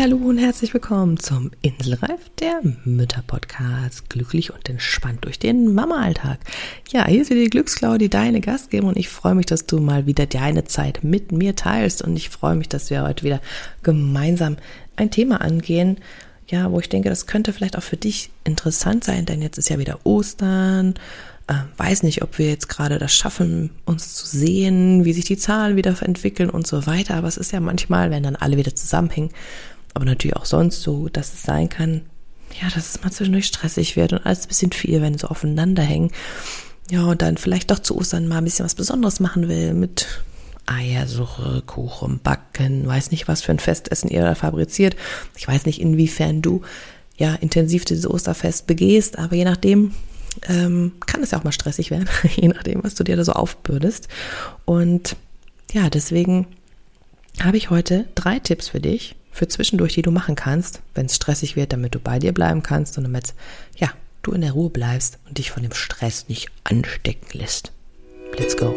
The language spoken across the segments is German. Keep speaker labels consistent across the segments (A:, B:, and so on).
A: Hallo und herzlich willkommen zum Inselreif der Mütter Podcast. Glücklich und entspannt durch den Mama-Alltag. Ja, hier ist wieder die Glücksclaudi, deine Gastgeber und ich freue mich, dass du mal wieder deine Zeit mit mir teilst und ich freue mich, dass wir heute wieder gemeinsam ein Thema angehen, ja, wo ich denke, das könnte vielleicht auch für dich interessant sein, denn jetzt ist ja wieder Ostern äh, weiß nicht, ob wir jetzt gerade das schaffen, uns zu sehen, wie sich die Zahlen wieder entwickeln und so weiter. Aber es ist ja manchmal, wenn dann alle wieder zusammenhängen, aber natürlich auch sonst so, dass es sein kann, ja, dass es mal zwischendurch stressig wird und alles ein bisschen viel, wenn so aufeinander hängen. Ja, und dann vielleicht doch zu Ostern mal ein bisschen was Besonderes machen will mit Eiersuche, Kuchen, Backen, weiß nicht, was für ein Festessen ihr da fabriziert. Ich weiß nicht, inwiefern du ja intensiv dieses Osterfest begehst, aber je nachdem, ähm, kann es ja auch mal stressig werden, je nachdem, was du dir da so aufbürdest. Und ja, deswegen habe ich heute drei Tipps für dich, für zwischendurch, die du machen kannst, wenn es stressig wird, damit du bei dir bleiben kannst und damit, ja, du in der Ruhe bleibst und dich von dem Stress nicht anstecken lässt. Let's go.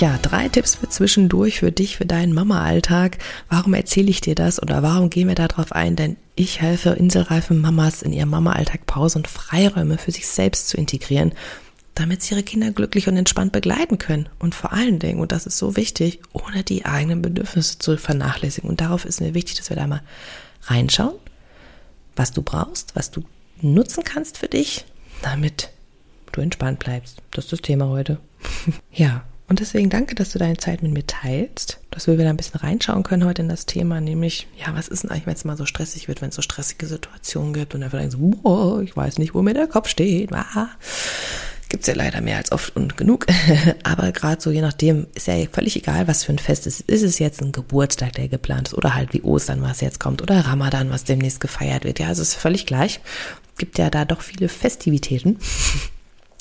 A: Ja, drei Tipps für zwischendurch für dich, für deinen Mama-Alltag. Warum erzähle ich dir das oder warum gehen wir darauf ein? Denn ich helfe inselreifen Mamas in ihrem Mama-Alltag Pause und Freiräume für sich selbst zu integrieren, damit sie ihre Kinder glücklich und entspannt begleiten können. Und vor allen Dingen, und das ist so wichtig, ohne die eigenen Bedürfnisse zu vernachlässigen. Und darauf ist mir wichtig, dass wir da mal reinschauen, was du brauchst, was du nutzen kannst für dich, damit du entspannt bleibst. Das ist das Thema heute. ja, und deswegen danke, dass du deine Zeit mit mir teilst, dass wir wieder ein bisschen reinschauen können heute in das Thema, nämlich, ja, was ist denn eigentlich, wenn es mal so stressig wird, wenn es so stressige Situationen gibt und einfach denkst, boah, ich weiß nicht, wo mir der Kopf steht. Ah, gibt's ja leider mehr als oft und genug. Aber gerade so, je nachdem, ist ja völlig egal, was für ein Fest ist. Ist es jetzt ein Geburtstag, der geplant ist, oder halt wie Ostern, was jetzt kommt, oder Ramadan, was demnächst gefeiert wird. Ja, also es ist völlig gleich. Gibt ja da doch viele Festivitäten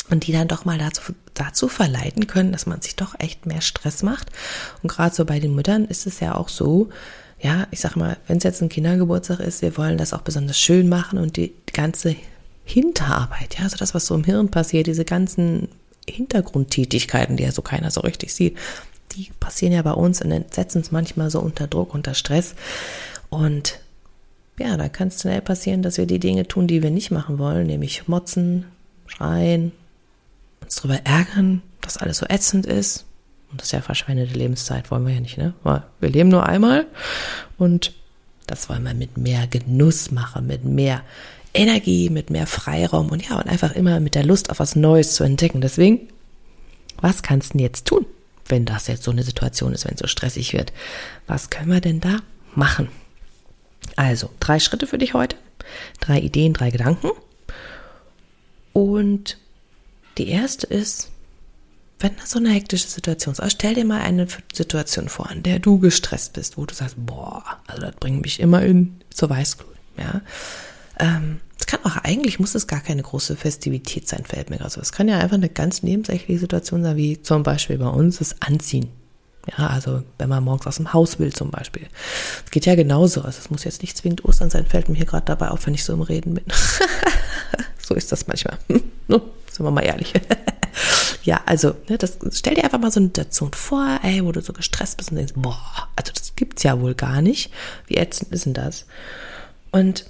A: und die dann doch mal dazu, dazu verleiten können, dass man sich doch echt mehr Stress macht. Und gerade so bei den Müttern ist es ja auch so, ja, ich sag mal, wenn es jetzt ein Kindergeburtstag ist, wir wollen das auch besonders schön machen und die ganze Hinterarbeit, ja, also das, was so im Hirn passiert, diese ganzen Hintergrundtätigkeiten, die ja so keiner so richtig sieht, die passieren ja bei uns und setzen uns manchmal so unter Druck, unter Stress. Und ja, da kann es schnell passieren, dass wir die Dinge tun, die wir nicht machen wollen, nämlich motzen, schreien, uns darüber ärgern, dass alles so ätzend ist. Und das ist ja verschwendete Lebenszeit, wollen wir ja nicht, ne? Wir leben nur einmal und das wollen wir mit mehr Genuss machen, mit mehr Energie, mit mehr Freiraum und ja, und einfach immer mit der Lust auf was Neues zu entdecken. Deswegen, was kannst du denn jetzt tun, wenn das jetzt so eine Situation ist, wenn es so stressig wird? Was können wir denn da machen? Also, drei Schritte für dich heute, drei Ideen, drei Gedanken. Und die erste ist, wenn das so eine hektische Situation ist, also stell dir mal eine Situation vor, in der du gestresst bist, wo du sagst, boah, also das bringt mich immer in zur Weißglut, ja. Ähm, es kann auch eigentlich, muss es gar keine große Festivität sein, fällt mir gerade so. Es kann ja einfach eine ganz nebensächliche Situation sein, wie zum Beispiel bei uns das Anziehen. Ja, also wenn man morgens aus dem Haus will zum Beispiel. Es geht ja genauso. Also es muss jetzt nicht zwingend Ostern sein, fällt mir hier gerade dabei auf, wenn ich so im Reden bin. so ist das manchmal. Sind wir mal ehrlich. ja, also, ne, das, stell dir einfach mal so eine Situation vor, ey, wo du so gestresst bist und denkst, boah, also das gibt's ja wohl gar nicht. Wie ätzend ist denn das? Und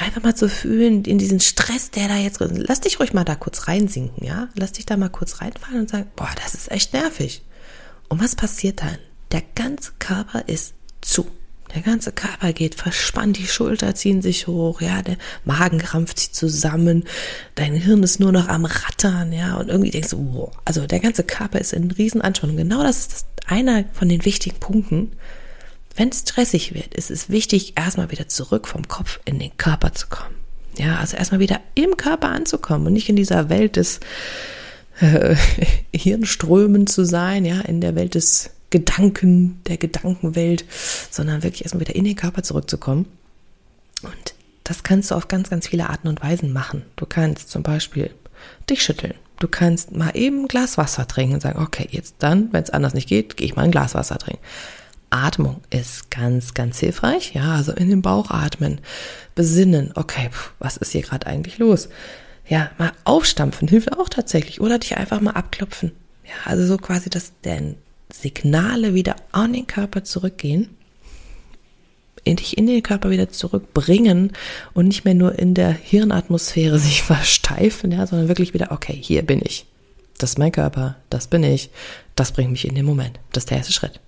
A: einfach mal zu fühlen, in diesen Stress, der da jetzt, lass dich ruhig mal da kurz reinsinken, ja? Lass dich da mal kurz reinfallen und sagen, boah, das ist echt nervig. Und was passiert dann? Der ganze Körper ist zu. Der ganze Körper geht verspannt, die Schulter ziehen sich hoch, ja, der Magen krampft sich zusammen, dein Hirn ist nur noch am Rattern, ja, und irgendwie denkst du, wow, also der ganze Körper ist in Riesenanspannung. Genau das ist das, einer von den wichtigen Punkten. Wenn es stressig wird, ist es wichtig, erstmal wieder zurück vom Kopf in den Körper zu kommen. Ja, also erstmal wieder im Körper anzukommen und nicht in dieser Welt des äh, Hirnströmen zu sein, ja, in der Welt des Gedanken, der Gedankenwelt, sondern wirklich erstmal wieder in den Körper zurückzukommen. Und das kannst du auf ganz, ganz viele Arten und Weisen machen. Du kannst zum Beispiel dich schütteln. Du kannst mal eben ein Glas Wasser trinken und sagen, okay, jetzt dann, wenn es anders nicht geht, gehe ich mal ein Glas Wasser trinken. Atmung ist ganz, ganz hilfreich. Ja, also in den Bauch atmen, besinnen. Okay, was ist hier gerade eigentlich los? Ja, mal aufstampfen hilft auch tatsächlich. Oder dich einfach mal abklopfen. Ja, also so quasi, dass denn Signale wieder an den Körper zurückgehen dich in den Körper wieder zurückbringen und nicht mehr nur in der Hirnatmosphäre sich versteifen, ja, sondern wirklich wieder, okay, hier bin ich. Das ist mein Körper, das bin ich, das bringt mich in den Moment. Das ist der erste Schritt.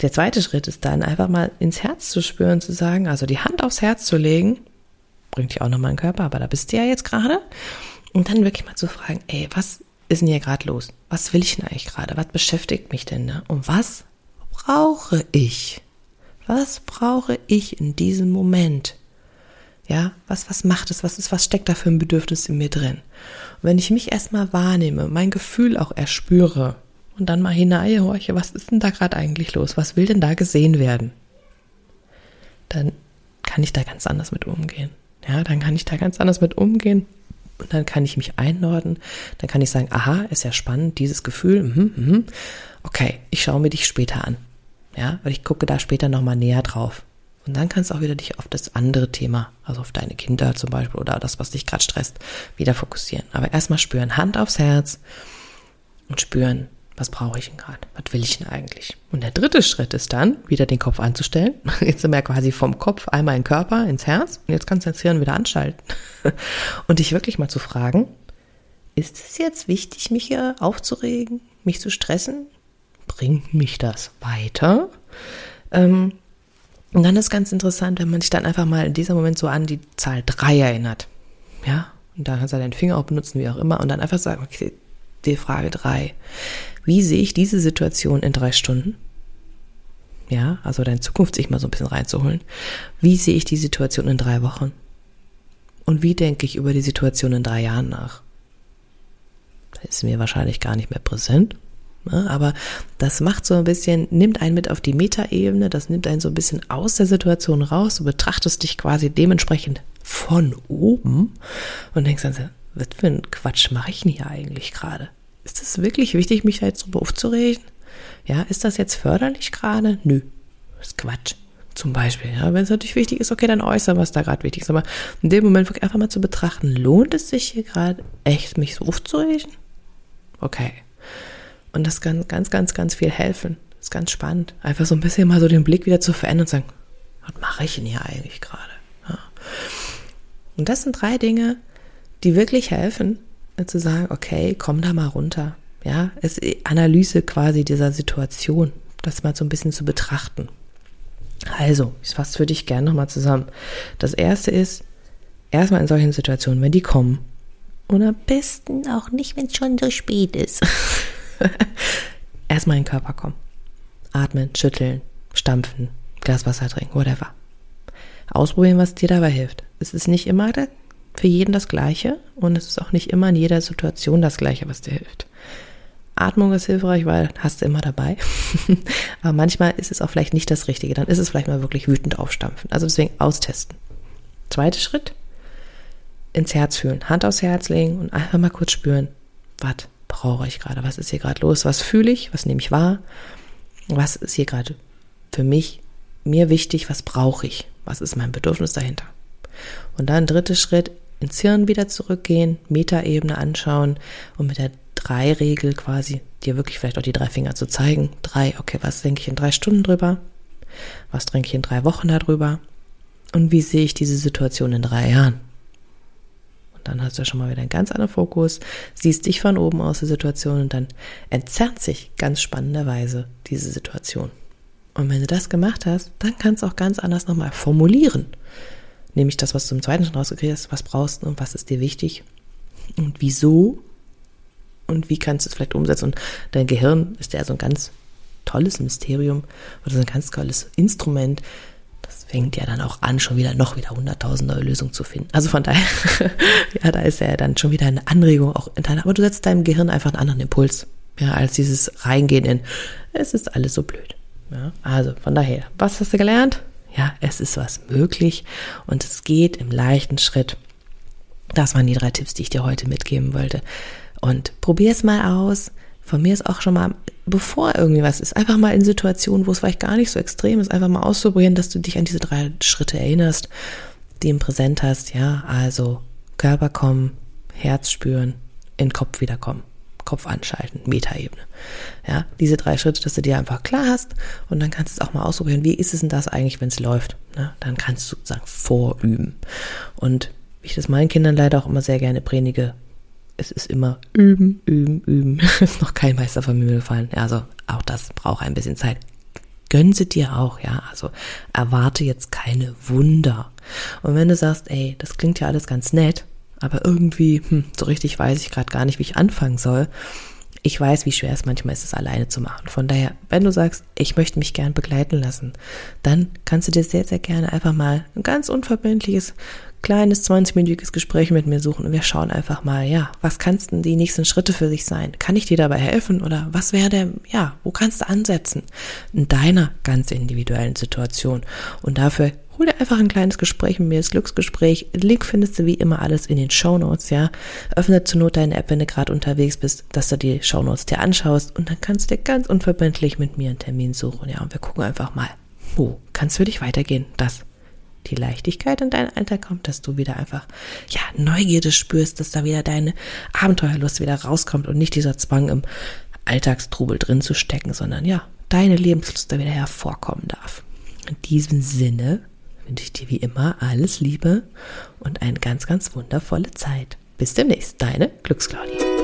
A: Der zweite Schritt ist dann einfach mal ins Herz zu spüren, zu sagen, also die Hand aufs Herz zu legen, bringt dich auch nochmal in den Körper, aber da bist du ja jetzt gerade. Und dann wirklich mal zu fragen, ey, was ist denn hier gerade los? Was will ich denn eigentlich gerade? Was beschäftigt mich denn? Ne? Und was brauche ich? Was brauche ich in diesem Moment? Ja, was, was macht es? Was ist, was steckt da für ein Bedürfnis in mir drin? Und wenn ich mich erstmal wahrnehme, mein Gefühl auch erspüre und dann mal hineinhorche, was ist denn da gerade eigentlich los? Was will denn da gesehen werden? Dann kann ich da ganz anders mit umgehen. Ja, dann kann ich da ganz anders mit umgehen. Und dann kann ich mich einordnen. Dann kann ich sagen, aha, ist ja spannend, dieses Gefühl. Mhm, mhm. Okay, ich schaue mir dich später an. Ja, weil ich gucke da später nochmal näher drauf. Und dann kannst du auch wieder dich auf das andere Thema, also auf deine Kinder zum Beispiel oder das, was dich gerade stresst, wieder fokussieren. Aber erstmal spüren, Hand aufs Herz und spüren, was brauche ich denn gerade? Was will ich denn eigentlich? Und der dritte Schritt ist dann, wieder den Kopf anzustellen. Jetzt sind wir quasi vom Kopf einmal in den Körper, ins Herz. Und jetzt kannst du das Hirn wieder anschalten. Und dich wirklich mal zu fragen, ist es jetzt wichtig, mich hier aufzuregen, mich zu stressen? bringt mich das weiter? Ähm, und dann ist ganz interessant, wenn man sich dann einfach mal in diesem Moment so an die Zahl 3 erinnert. Ja, und dann kannst du deinen Finger auch benutzen, wie auch immer, und dann einfach sagen, okay, die Frage 3. Wie sehe ich diese Situation in drei Stunden? Ja, also deine Zukunft sich mal so ein bisschen reinzuholen. Wie sehe ich die Situation in drei Wochen? Und wie denke ich über die Situation in drei Jahren nach? Das ist mir wahrscheinlich gar nicht mehr präsent, Ne? Aber das macht so ein bisschen, nimmt einen mit auf die Metaebene, das nimmt einen so ein bisschen aus der Situation raus. Du betrachtest dich quasi dementsprechend von oben und denkst dann so, was für ein Quatsch mache ich denn hier eigentlich gerade? Ist es wirklich wichtig, mich da jetzt drüber aufzuregen? Ja, ist das jetzt förderlich gerade? Nö, das ist Quatsch. Zum Beispiel, ja, wenn es natürlich wichtig ist, okay, dann äußern, was da gerade wichtig ist. Aber in dem Moment wirklich einfach mal zu betrachten, lohnt es sich hier gerade echt, mich so aufzuregen? Okay. Und das kann ganz, ganz, ganz viel helfen. Das ist ganz spannend. Einfach so ein bisschen mal so den Blick wieder zu verändern und sagen, was mache ich denn hier eigentlich gerade? Ja. Und das sind drei Dinge, die wirklich helfen, zu sagen, okay, komm da mal runter. Ja, es ist Analyse quasi dieser Situation, das mal so ein bisschen zu betrachten. Also, ich fasse für dich gerne nochmal zusammen. Das erste ist, erstmal in solchen Situationen, wenn die kommen, und am besten auch nicht, wenn es schon so spät ist. Erstmal in den Körper kommen. Atmen, schütteln, stampfen, Glas Wasser trinken, whatever. Ausprobieren, was dir dabei hilft. Es ist nicht immer für jeden das Gleiche und es ist auch nicht immer in jeder Situation das Gleiche, was dir hilft. Atmung ist hilfreich, weil hast du immer dabei. Aber manchmal ist es auch vielleicht nicht das Richtige. Dann ist es vielleicht mal wirklich wütend aufstampfen. Also deswegen austesten. Zweiter Schritt. Ins Herz fühlen. Hand aufs Herz legen und einfach mal kurz spüren. Was brauche ich gerade? Was ist hier gerade los? Was fühle ich? Was nehme ich wahr? Was ist hier gerade für mich, mir wichtig? Was brauche ich? Was ist mein Bedürfnis dahinter? Und dann dritter Schritt, ins Hirn wieder zurückgehen, Metaebene anschauen und mit der Drei-Regel quasi dir wirklich vielleicht auch die drei Finger zu zeigen. Drei, okay, was denke ich in drei Stunden drüber? Was denke ich in drei Wochen darüber? Und wie sehe ich diese Situation in drei Jahren? Dann hast du schon mal wieder einen ganz anderen Fokus, siehst dich von oben aus der Situation und dann entzerrt sich ganz spannenderweise diese Situation. Und wenn du das gemacht hast, dann kannst du auch ganz anders nochmal formulieren. Nämlich das, was du im zweiten schon rausgekriegt hast, was brauchst du und was ist dir wichtig und wieso und wie kannst du es vielleicht umsetzen. Und dein Gehirn ist ja so ein ganz tolles Mysterium oder so ein ganz tolles Instrument, fängt ja dann auch an, schon wieder noch wieder hunderttausend neue Lösungen zu finden. Also von daher, ja, da ist ja dann schon wieder eine Anregung auch deiner, aber du setzt deinem Gehirn einfach einen anderen Impuls. ja, als dieses Reingehen in, es ist alles so blöd. Ja, also von daher, was hast du gelernt? Ja, es ist was möglich und es geht im leichten Schritt. Das waren die drei Tipps, die ich dir heute mitgeben wollte. Und probier es mal aus. Von mir ist auch schon mal, bevor irgendwie was ist, einfach mal in Situationen, wo es vielleicht gar nicht so extrem ist, einfach mal auszuprobieren, dass du dich an diese drei Schritte erinnerst, die im Präsent hast. Ja, also Körper kommen, Herz spüren, in Kopf wiederkommen. Kopf anschalten, Metaebene. Ja, diese drei Schritte, dass du dir einfach klar hast und dann kannst du es auch mal ausprobieren. Wie ist es denn das eigentlich, wenn es läuft? Ne? Dann kannst du sozusagen vorüben. Und wie ich das meinen Kindern leider auch immer sehr gerne predige, es ist immer üben, üben, üben. ist noch kein Meister von mir gefallen. Also auch das braucht ein bisschen Zeit. Gönn sie dir auch, ja. Also erwarte jetzt keine Wunder. Und wenn du sagst, ey, das klingt ja alles ganz nett, aber irgendwie, hm, so richtig weiß ich gerade gar nicht, wie ich anfangen soll. Ich weiß, wie schwer es manchmal ist, es alleine zu machen. Von daher, wenn du sagst, ich möchte mich gern begleiten lassen, dann kannst du dir sehr, sehr gerne einfach mal ein ganz unverbindliches, kleines 20-minütiges Gespräch mit mir suchen und wir schauen einfach mal, ja, was kannst denn die nächsten Schritte für sich sein? Kann ich dir dabei helfen oder was wäre der, ja, wo kannst du ansetzen? In deiner ganz individuellen Situation. Und dafür hol dir einfach ein kleines Gespräch mit mir, das Glücksgespräch. Link findest du wie immer alles in den Show Notes, ja. Öffne zur Not deine App, wenn du gerade unterwegs bist, dass du die Show Notes dir anschaust und dann kannst du dir ganz unverbindlich mit mir einen Termin suchen, ja. Und wir gucken einfach mal, wo kann es für dich weitergehen, dass die Leichtigkeit in dein Alter kommt, dass du wieder einfach, ja, Neugierde spürst, dass da wieder deine Abenteuerlust wieder rauskommt und nicht dieser Zwang im Alltagstrubel drin zu stecken, sondern ja, deine Lebenslust da wieder hervorkommen darf. In diesem Sinne wünsche ich dir wie immer alles Liebe und eine ganz, ganz wundervolle Zeit. Bis demnächst, deine Glücksclaudie.